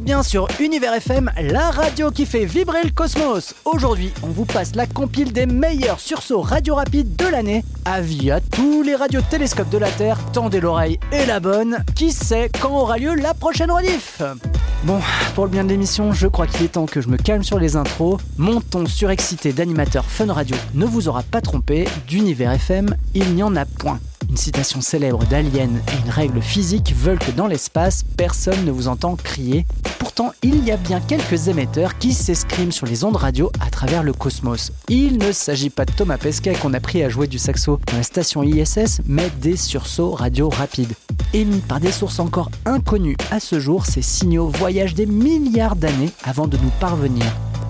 bien sur Univers FM, la radio qui fait vibrer le cosmos. Aujourd'hui, on vous passe la compile des meilleurs sursauts radio rapides de l'année. Avis à tous les radiotélescopes de la Terre, tendez l'oreille et la bonne. Qui sait quand aura lieu la prochaine rediff? Bon, pour le bien de l'émission, je crois qu'il est temps que je me calme sur les intros. Mon ton surexcité d'animateur fun radio ne vous aura pas trompé. D'Univers FM, il n'y en a point. Une citation célèbre d'Alien et une règle physique veulent que dans l'espace, personne ne vous entend crier. Il y a bien quelques émetteurs qui s'escriment sur les ondes radio à travers le cosmos. Il ne s'agit pas de Thomas Pesquet qu'on a pris à jouer du saxo dans la station ISS, mais des sursauts radio rapides. Émis par des sources encore inconnues à ce jour, ces signaux voyagent des milliards d'années avant de nous parvenir.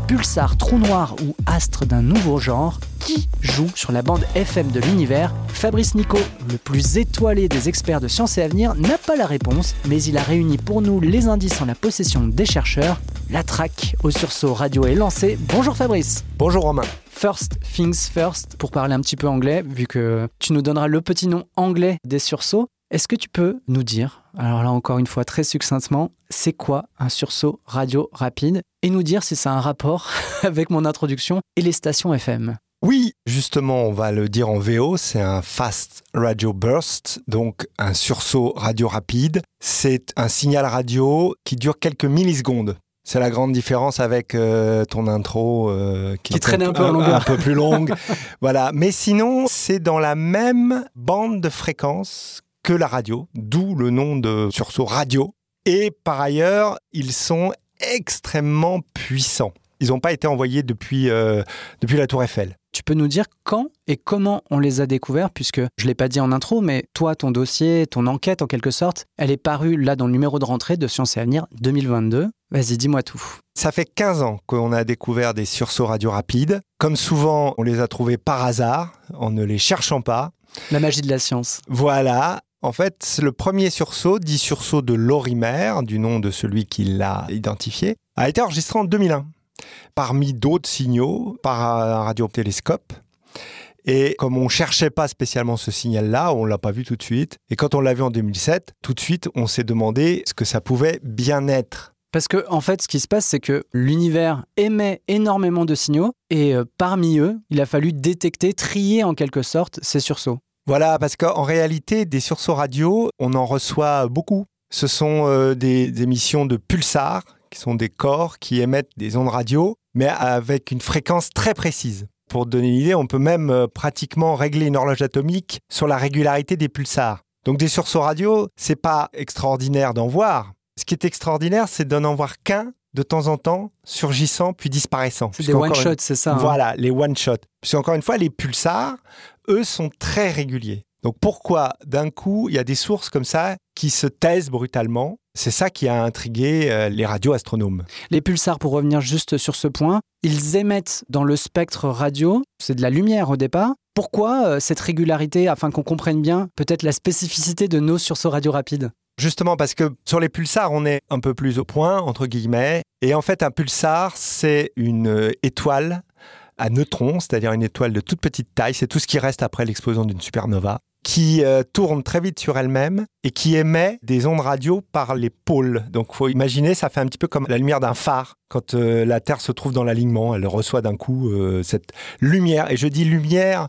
Pulsar, trou noir ou astre d'un nouveau genre, qui joue sur la bande FM de l'univers? Fabrice Nico, le plus étoilé des experts de science et avenir, n'a pas la réponse, mais il a réuni pour nous les indices en la possession des chercheurs. La traque au sursaut radio est lancée. Bonjour Fabrice. Bonjour Romain. First things first, pour parler un petit peu anglais, vu que tu nous donneras le petit nom anglais des sursauts. Est-ce que tu peux nous dire, alors là encore une fois très succinctement, c'est quoi un sursaut radio rapide et nous dire si ça a un rapport avec mon introduction et les stations FM Oui, justement, on va le dire en VO, c'est un fast radio burst, donc un sursaut radio rapide. C'est un signal radio qui dure quelques millisecondes. C'est la grande différence avec euh, ton intro euh, qui, qui traînait un peu en. Un peu plus longue. voilà. Mais sinon, c'est dans la même bande de fréquence que la radio, d'où le nom de sursaut radio. Et par ailleurs, ils sont extrêmement puissants. Ils n'ont pas été envoyés depuis, euh, depuis la tour Eiffel. Tu peux nous dire quand et comment on les a découverts, puisque je ne l'ai pas dit en intro, mais toi, ton dossier, ton enquête en quelque sorte, elle est parue là dans le numéro de rentrée de Sciences et Avenir 2022. Vas-y, dis-moi tout. Ça fait 15 ans qu'on a découvert des sursauts radio rapides. Comme souvent, on les a trouvés par hasard, en ne les cherchant pas. La magie de la science. Voilà. En fait, le premier sursaut, dit sursaut de Lorimer, du nom de celui qui l'a identifié, a été enregistré en 2001, parmi d'autres signaux par un radiotélescope. Et comme on ne cherchait pas spécialement ce signal-là, on ne l'a pas vu tout de suite. Et quand on l'a vu en 2007, tout de suite, on s'est demandé ce que ça pouvait bien être. Parce que, en fait, ce qui se passe, c'est que l'univers émet énormément de signaux et euh, parmi eux, il a fallu détecter, trier en quelque sorte ces sursauts. Voilà, parce qu'en réalité, des sursauts radio, on en reçoit beaucoup. Ce sont euh, des émissions de pulsars, qui sont des corps qui émettent des ondes radio, mais avec une fréquence très précise. Pour donner une idée, on peut même euh, pratiquement régler une horloge atomique sur la régularité des pulsars. Donc des sursauts radio, c'est pas extraordinaire d'en voir. Ce qui est extraordinaire, c'est d'en en voir qu'un de temps en temps, surgissant puis disparaissant. Des one-shots, c'est ça. Hein. Voilà, les one-shots. Puis encore une fois, les pulsars, eux, sont très réguliers. Donc pourquoi d'un coup, il y a des sources comme ça qui se taisent brutalement? C'est ça qui a intrigué euh, les radioastronomes. Les pulsars, pour revenir juste sur ce point, ils émettent dans le spectre radio, c'est de la lumière au départ. Pourquoi euh, cette régularité, afin qu'on comprenne bien peut-être la spécificité de nos sursauts radio rapides? Justement parce que sur les pulsars, on est un peu plus au point, entre guillemets. Et en fait, un pulsar, c'est une euh, étoile à neutrons, c'est-à-dire une étoile de toute petite taille. C'est tout ce qui reste après l'explosion d'une supernova qui euh, tourne très vite sur elle-même et qui émet des ondes radio par les pôles. Donc, faut imaginer, ça fait un petit peu comme la lumière d'un phare. Quand euh, la Terre se trouve dans l'alignement, elle reçoit d'un coup cette lumière. Et je dis lumière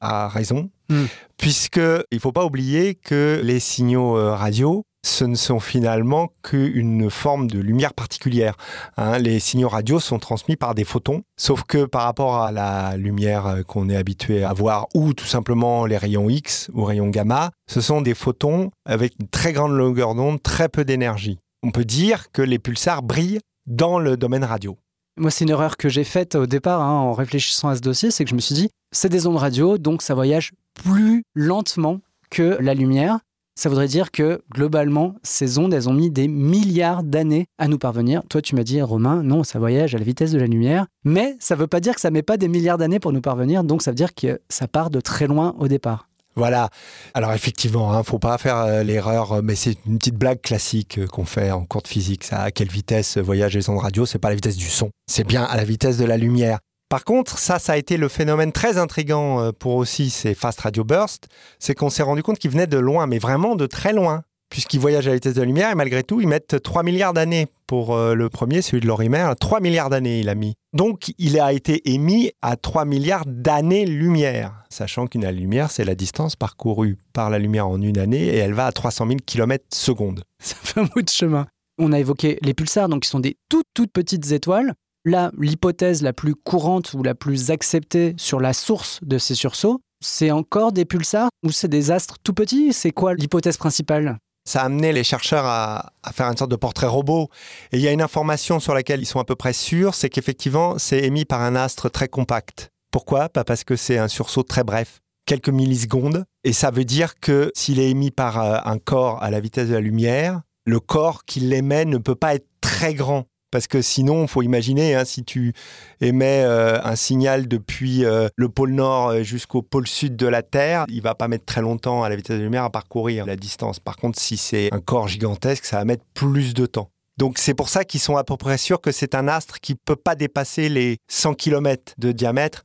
à raison, Hmm. Puisque il faut pas oublier que les signaux euh, radio, ce ne sont finalement qu'une forme de lumière particulière. Hein. les signaux radio sont transmis par des photons, sauf que par rapport à la lumière euh, qu'on est habitué à voir, ou tout simplement les rayons X ou rayons gamma, ce sont des photons avec une très grande longueur d'onde, très peu d'énergie. On peut dire que les pulsars brillent dans le domaine radio. Moi, c'est une erreur que j'ai faite au départ hein, en réfléchissant à ce dossier, c'est que je me suis dit, c'est des ondes radio, donc ça voyage plus lentement que la lumière. Ça voudrait dire que globalement, ces ondes, elles ont mis des milliards d'années à nous parvenir. Toi, tu m'as dit, Romain, non, ça voyage à la vitesse de la lumière. Mais ça ne veut pas dire que ça met pas des milliards d'années pour nous parvenir. Donc ça veut dire que ça part de très loin au départ. Voilà. Alors effectivement, ne hein, faut pas faire euh, l'erreur, euh, mais c'est une petite blague classique euh, qu'on fait en cours de physique. Ça, à quelle vitesse voyagent les ondes radio? C'est pas la vitesse du son, c'est bien à la vitesse de la lumière. Par contre, ça, ça a été le phénomène très intrigant pour aussi ces fast radio bursts, c'est qu'on s'est rendu compte qu'ils venaient de loin, mais vraiment de très loin puisqu'ils voyagent à la vitesse de la lumière, et malgré tout, ils mettent 3 milliards d'années pour euh, le premier, celui de Lorimer. 3 milliards d'années, il a mis. Donc, il a été émis à 3 milliards d'années-lumière, sachant qu'une lumière, c'est la distance parcourue par la lumière en une année, et elle va à 300 000 km secondes. Ça fait un bout de chemin. On a évoqué les pulsars, donc qui sont des toutes, toutes petites étoiles. Là, l'hypothèse la plus courante ou la plus acceptée sur la source de ces sursauts, c'est encore des pulsars ou c'est des astres tout petits? C'est quoi l'hypothèse principale? Ça a amené les chercheurs à, faire une sorte de portrait robot. Et il y a une information sur laquelle ils sont à peu près sûrs, c'est qu'effectivement, c'est émis par un astre très compact. Pourquoi? Pas Parce que c'est un sursaut très bref, quelques millisecondes. Et ça veut dire que s'il est émis par euh, un corps à la vitesse de la lumière, le corps qui l'émet ne peut pas être très grand. Parce que sinon, il faut imaginer, hein, si tu émets euh, un signal depuis euh, le pôle nord euh, jusqu'au pôle sud de la Terre, il va pas mettre très longtemps à la vitesse de la lumière à parcourir la distance. Par contre, si c'est un corps gigantesque, ça va mettre plus de temps. Donc c'est pour ça qu'ils sont à peu près sûrs que c'est un astre qui peut pas dépasser les 100 km de diamètre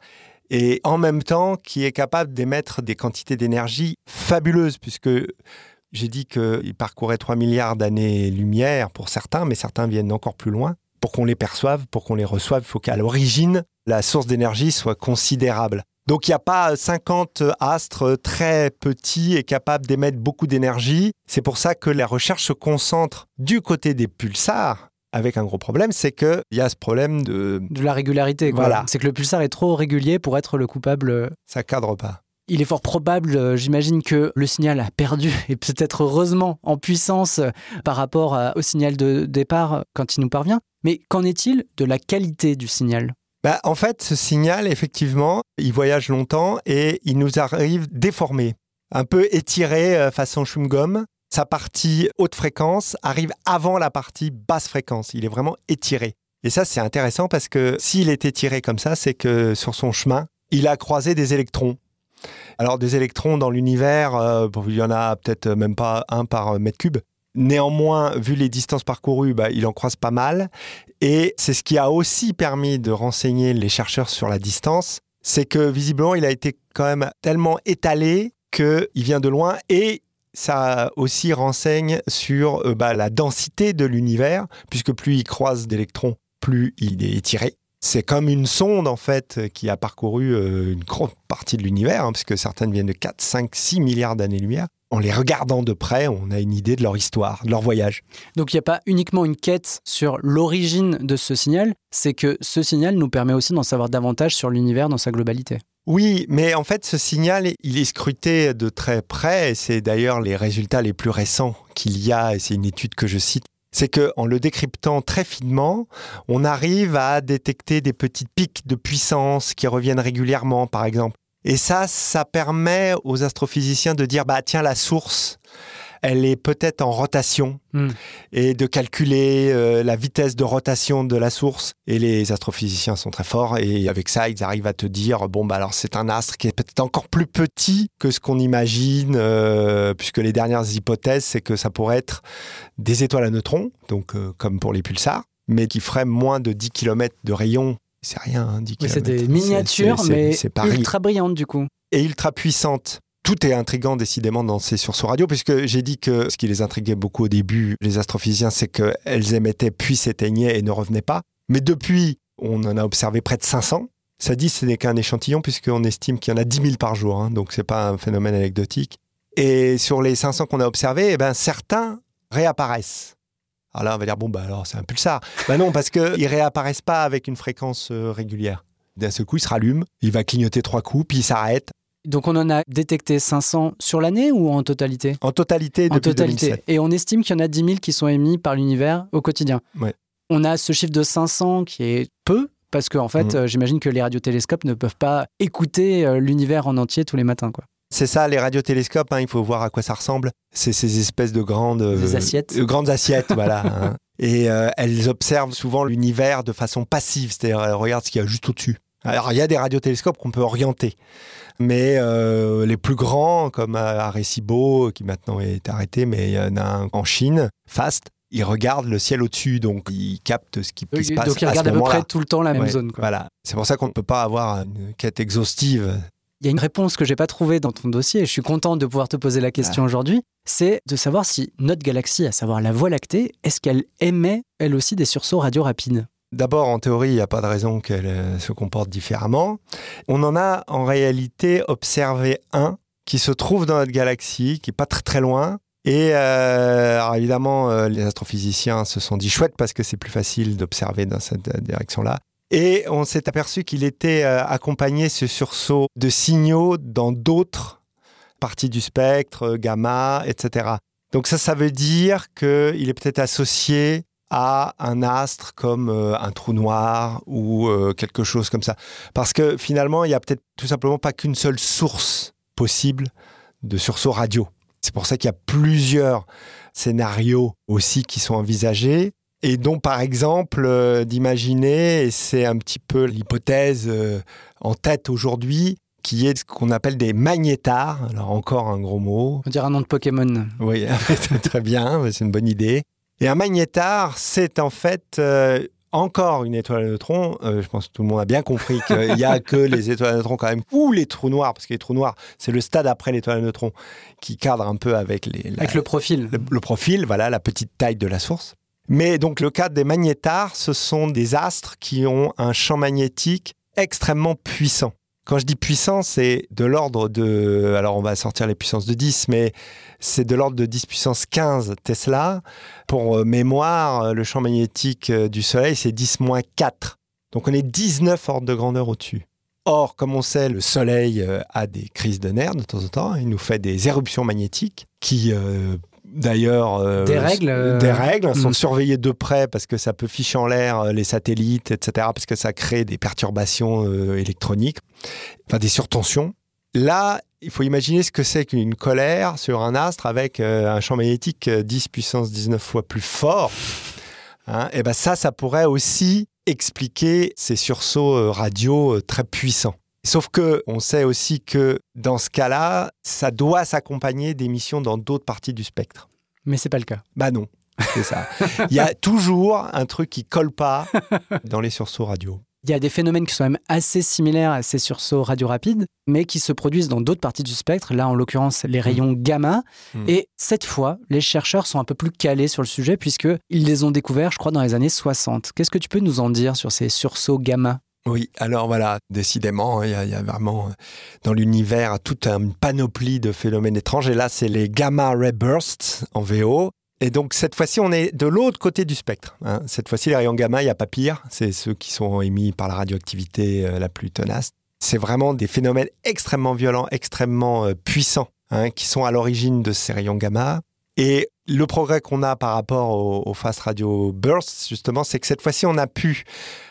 et en même temps qui est capable d'émettre des quantités d'énergie fabuleuses puisque j'ai dit qu'il parcourait 3 milliards d'années-lumière pour certains, mais certains viennent encore plus loin. Pour qu'on les perçoive, pour qu'on les reçoive, il faut qu'à l'origine, la source d'énergie soit considérable. Donc il n'y a pas 50 astres très petits et capables d'émettre beaucoup d'énergie. C'est pour ça que la recherche se concentre du côté des pulsars, avec un gros problème, c'est qu'il y a ce problème de... De la régularité. Voilà. C'est que le pulsar est trop régulier pour être le coupable. Ça cadre pas. Il est fort probable, euh, j'imagine, que le signal a perdu, et peut-être heureusement, en puissance euh, par rapport au signal de départ euh, quand il nous parvient. Mais qu'en est-il de la qualité du signal? Bah, En fait, ce signal, effectivement, il voyage longtemps et il nous arrive déformé, un peu étiré façon chewing-gum. Sa partie haute fréquence arrive avant la partie basse fréquence. Il est vraiment étiré. Et ça, c'est intéressant parce que s'il est étiré comme ça, c'est que sur son chemin, il a croisé des électrons alors des électrons dans l'univers, euh, il y en a peut-être même pas un par mètre cube. Néanmoins, vu les distances parcourues, bah, il en croise pas mal. Et c'est ce qui a aussi permis de renseigner les chercheurs sur la distance. C'est que visiblement, il a été quand même tellement étalé qu'il vient de loin et ça aussi renseigne sur euh, bah, la densité de l'univers, puisque plus il croise d'électrons, plus il est étiré. C'est comme une sonde, en fait, qui a parcouru euh, une grande partie de l'univers, hein, puisque certaines viennent de 4, 5, 6 milliards d'années-lumière. En les regardant de près, on a une idée de leur histoire, de leur voyage. Donc il n'y a pas uniquement une quête sur l'origine de ce signal, c'est que ce signal nous permet aussi d'en savoir davantage sur l'univers dans sa globalité. Oui, mais en fait, ce signal, il est scruté de très près, c'est d'ailleurs les résultats les plus récents qu'il y a, et c'est une étude que je cite c'est qu'en le décryptant très finement, on arrive à détecter des petites pics de puissance qui reviennent régulièrement, par exemple. Et ça, ça permet aux astrophysiciens de dire, bah tiens, la source, elle est peut-être en rotation hmm. et de calculer euh, la vitesse de rotation de la source. Et les astrophysiciens sont très forts et avec ça, ils arrivent à te dire bon, bah alors c'est un astre qui est peut-être encore plus petit que ce qu'on imagine, euh, puisque les dernières hypothèses, c'est que ça pourrait être des étoiles à neutrons, donc euh, comme pour les pulsars, mais qui feraient moins de 10 km de rayon c'est rien, 10 km. C'est des miniatures, mais ultra brillantes du coup. Et ultra puissantes tout est intrigant décidément dans ces sursauts radio, puisque j'ai dit que ce qui les intriguait beaucoup au début, les astrophysiciens, c'est qu'elles émettaient puis s'éteignaient et ne revenaient pas. Mais depuis, on en a observé près de 500. Ça dit ce n'est qu'un échantillon puisqu'on estime qu'il y en a 10 000 par jour, hein, donc c'est pas un phénomène anecdotique. Et sur les 500 qu'on a observés, eh ben, certains réapparaissent. Alors là, on va dire, bon, bah alors c'est un pulsar. Ben non, parce qu'ils réapparaissent pas avec une fréquence euh, régulière. D'un seul coup, il se rallume, il va clignoter trois coups, puis il s'arrête. Donc on en a détecté 500 sur l'année ou en totalité? En totalité, En depuis totalité. 2007. Et on estime qu'il y en a 10 000 qui sont émis par l'univers au quotidien. Ouais. On a ce chiffre de 500 qui est peu, parce qu'en fait, Mhm. euh, j'imagine que les radiotélescopes ne peuvent pas écouter euh, l'univers en entier tous les matins. Quoi. C'est ça, les radiotélescopes, hein, il faut voir à quoi ça ressemble. C'est ces espèces de grandes... Des euh, assiettes. euh, grandes assiettes, voilà. hein. Et euh, elles observent souvent l'univers de façon passive, c'est-à-dire elles regardent ce qu'il y a juste au-dessus. Alors il y a des radiotélescopes qu'on peut orienter, mais euh, les plus grands, comme euh, Arecibo, qui maintenant est arrêté, mais il y en a un en Chine, FAST, ils regardent le ciel au-dessus, donc ils captent ce qui, se passe Donc ils à ce regardent à peu près tout le temps la même zone. quoi. Voilà. C'est pour ça qu'on ne peut pas avoir une quête exhaustive. Il y a une réponse que j'ai pas trouvée dans ton dossier et je suis content de pouvoir te poser la question aujourd'hui. C'est de savoir si notre galaxie, à savoir la Voie lactée, est-ce qu'elle émet elle aussi des sursauts radio rapides D'abord, en théorie, il n'y a pas de raison qu'elle euh, se comporte différemment. On en a en réalité observé un qui se trouve dans notre galaxie, qui est pas très très loin. Et euh, évidemment, euh, les astrophysiciens se sont dit chouette parce que c'est plus facile d'observer dans cette direction-là. Et on s'est aperçu qu'il était accompagné, ce sursaut, de signaux dans d'autres parties du spectre, gamma, etc. Donc ça, ça veut dire qu'il est peut-être associé à un astre comme euh, un trou noir ou euh, quelque chose comme ça. Parce que finalement, il y a peut-être tout simplement pas qu'une seule source possible de sursaut radio. C'est pour ça qu'il y a plusieurs scénarios aussi qui sont envisagés et dont par exemple euh, d'imaginer, et c'est un petit peu l'hypothèse en tête aujourd'hui, qui est ce qu'on appelle des magnétars. Alors encore un gros mot. On dirait un nom de Pokémon. Oui, très bien, c'est une bonne idée. Et un magnétar, c'est en fait euh, encore une étoile à neutrons. Euh, je pense que tout le monde a bien compris qu'il n'y a que les étoiles à neutrons quand même, ou les trous noirs, parce que les trous noirs, c'est le stade après l'étoile à neutrons qui cadre un peu avec, les, la- Avec le profil. le, le profil, voilà, la petite taille de la source. Mais donc le cas des magnétars, ce sont des astres qui ont un champ magnétique extrêmement puissant. Quand je dis puissant, c'est de l'ordre de... Alors on va sortir les puissances de 10, mais c'est de l'ordre de 10 puissance 15 Tesla. Pour euh, mémoire, euh, le champ magnétique euh, du Soleil, c'est 10 moins 4. Donc on est 19 ordres de grandeur au-dessus. Or, comme on sait, le Soleil a des crises de nerfs de temps en temps. Il nous fait des éruptions magnétiques qui, d'ailleurs, euh, Des règles, euh, des règles sont mm. surveillées de près parce que ça peut ficher en l'air euh, les satellites, etc. Parce que ça crée des perturbations euh, électroniques, enfin des surtensions. Là, il faut imaginer ce que c'est qu'une colère sur un astre avec euh, un champ magnétique euh, 10 puissance 19 fois plus fort. Hein, et ben ça, ça pourrait aussi expliquer ces sursauts euh, radio euh, très puissants. Sauf que on sait aussi que dans ce cas-là, ça doit s'accompagner d'émissions dans d'autres parties du spectre. Mais c'est pas le cas. Bah non, c'est ça. Il y a toujours un truc qui colle pas dans les sursauts radio. Il y a des phénomènes qui sont même assez similaires à ces sursauts radio rapides, mais qui se produisent dans d'autres parties du spectre, là en l'occurrence les rayons gamma. Mm. Et cette fois, les chercheurs sont un peu plus calés sur le sujet, puisqu'ils les ont découverts, je crois, dans les années 60. Qu'est-ce que tu peux nous en dire sur ces sursauts gamma? Oui, alors voilà, décidément, hein, il y, a- vraiment euh, dans l'univers toute une panoplie de phénomènes étranges. Et là, c'est les gamma ray bursts en VO. Et donc, cette fois-ci, on est de l'autre côté du spectre. hein. Cette fois-ci, les rayons gamma, il n'y a pas pire. C'est ceux qui sont émis par la radioactivité euh, la plus tenace. C'est vraiment des phénomènes extrêmement violents, extrêmement euh, puissants, hein, qui sont à l'origine de ces rayons gamma. Et le progrès qu'on a par rapport aux fast radio bursts, justement, c'est que cette fois-ci, on a pu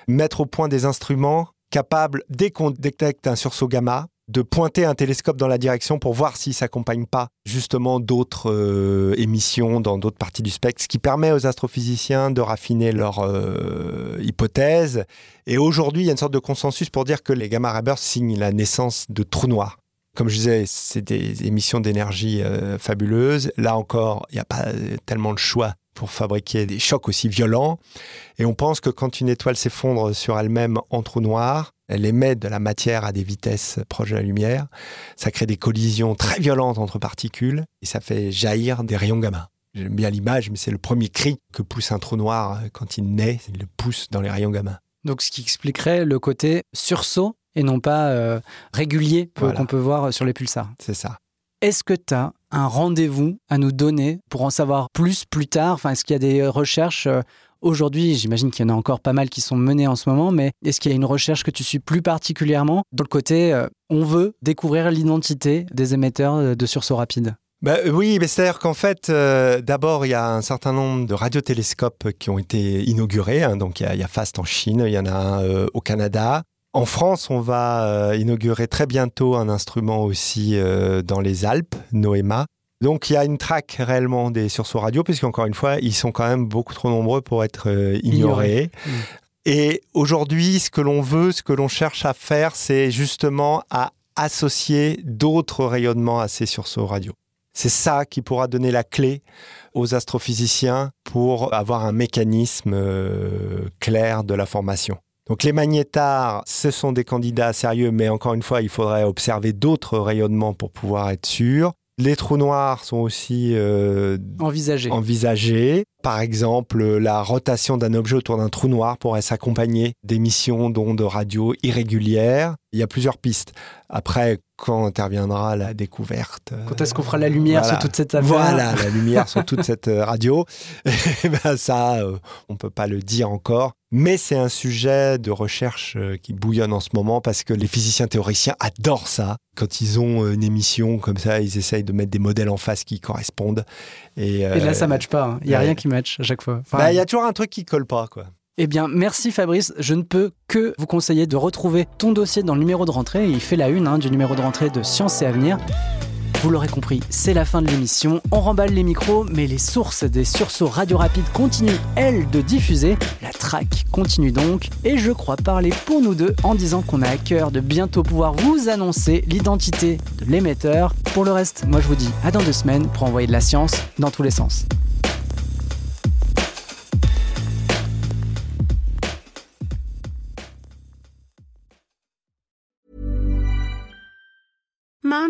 mettre au point des instruments capables, dès qu'on détecte un sursaut gamma, de pointer un télescope dans la direction pour voir s'il ne s'accompagne pas justement d'autres euh, émissions dans d'autres parties du spectre, ce qui permet aux astrophysiciens de raffiner leur euh, hypothèse. Et aujourd'hui, il y a une sorte de consensus pour dire que les gamma ray signent la naissance de trous noirs. Comme je disais, c'est des émissions d'énergie euh, fabuleuses. Là encore, il n'y a pas euh, tellement de choix pour fabriquer des chocs aussi violents. Et on pense que quand une étoile s'effondre sur elle-même en trou noir, elle émet de la matière à des vitesses proches de la lumière. Ça crée des collisions très violentes entre particules et ça fait jaillir des rayons gamma. J'aime bien l'image, mais c'est le premier cri que pousse un trou noir euh, quand il naît. Il le pousse dans les rayons gamma. Donc ce qui expliquerait le côté sursaut et non pas régulier qu'on peut voir sur les pulsars. C'est ça. Est-ce que tu as un rendez-vous à nous donner pour en savoir plus plus tard? Enfin, Est-ce qu'il y a des recherches Aujourd'hui, j'imagine qu'il y en a encore pas mal qui sont menées en ce moment, mais est-ce qu'il y a une recherche que tu suis plus particulièrement? Dans le côté euh, on veut découvrir l'identité des émetteurs euh, de sursaut rapide bah, oui, c'est-à-dire qu'en fait, euh, d'abord, il y a un certain nombre de radiotélescopes qui ont été inaugurés. Hein. donc, il y, a, FAST en Chine, il y en a un au Canada. En France, on va inaugurer très bientôt un instrument aussi dans les Alpes, Noema. Donc il y a une traque réellement des sursauts radio, puisqu'encore une fois, ils sont quand même beaucoup trop nombreux pour être euh, ignorés. Mmh. Et aujourd'hui, ce que l'on veut, ce que l'on cherche à faire, c'est justement à associer d'autres rayonnements à ces sursauts radio. C'est ça qui pourra donner la clé aux astrophysiciens pour avoir un mécanisme euh, clair de la formation. Donc les magnétars, ce sont des candidats sérieux, mais encore une fois, il faudrait observer d'autres rayonnements pour pouvoir être sûr. Les trous noirs sont aussi euh, envisagés. Par exemple, la rotation d'un objet autour d'un trou noir pourrait s'accompagner d'émissions d'ondes radio irrégulières. Il y a plusieurs pistes. Après, quand interviendra la découverte Quand est-ce qu'on fera la lumière sur toute cette affaire Voilà, la lumière sur toute cette euh, radio. Eh ben ça, euh, on peut pas le dire encore. Mais c'est un sujet de recherche euh, qui bouillonne en ce moment parce que les physiciens théoriciens adorent ça. Quand ils ont euh, une émission comme ça, ils essayent de mettre des modèles en face qui correspondent. Et, là, euh, ça ne matche pas. Hein. Il n'y a rien qui matche à chaque fois. Bah, il y a toujours un truc qui colle pas, quoi. Eh bien, merci Fabrice. Je ne peux que vous conseiller de retrouver ton dossier dans le numéro de rentrée. Il fait la une hein, du numéro de rentrée de Science et Avenir. Vous l'aurez compris, c'est la fin de l'émission. On remballe les micros, mais les sources des sursauts radio rapides continuent, elles, de diffuser. La track continue donc. Et je crois parler pour nous deux en disant qu'on a à cœur de bientôt pouvoir vous annoncer l'identité de l'émetteur. Pour le reste, moi je vous dis à dans deux semaines pour envoyer de la science dans tous les sens.